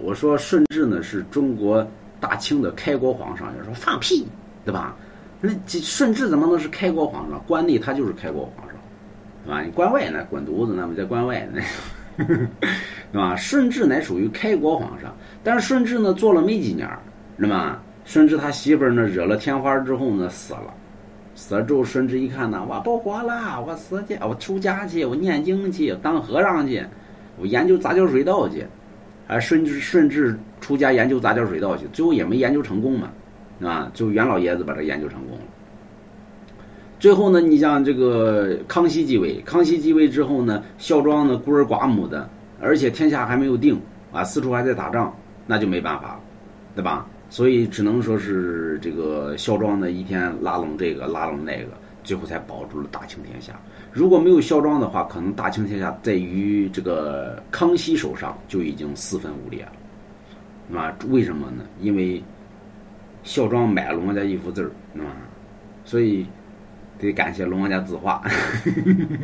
我说顺治呢是中国大清的开国皇上，有人说放屁，对吧？那顺治怎么能是开国皇上？关内他就是开国皇上，对吧？你关外呢滚犊子，那么在关外呢，对吧？顺治乃属于开国皇上，但是顺治呢做了没几年，那么？顺治他媳妇呢惹了天花之后呢死了，死了之后顺治一看呢，我不活了，我死去，我出家去，我念经去，当和尚去，我研究杂交水稻去，啊，顺治顺治出家研究杂交水稻去，最后也没研究成功嘛。啊，就袁老爷子把这研究成功了。最后呢，你像这个康熙继位，康熙继位之后呢，孝庄呢孤儿寡母的，而且天下还没有定啊，四处还在打仗，那就没办法了，对吧？所以只能说是这个孝庄呢，一天拉拢这个拉拢那个，最后才保住了大清天下。如果没有孝庄的话，可能大清天下在于这个康熙手上就已经四分五裂了。啊，为什么呢？因为。孝庄买了龙王家一幅字儿，啊，所以得感谢龙王家字画。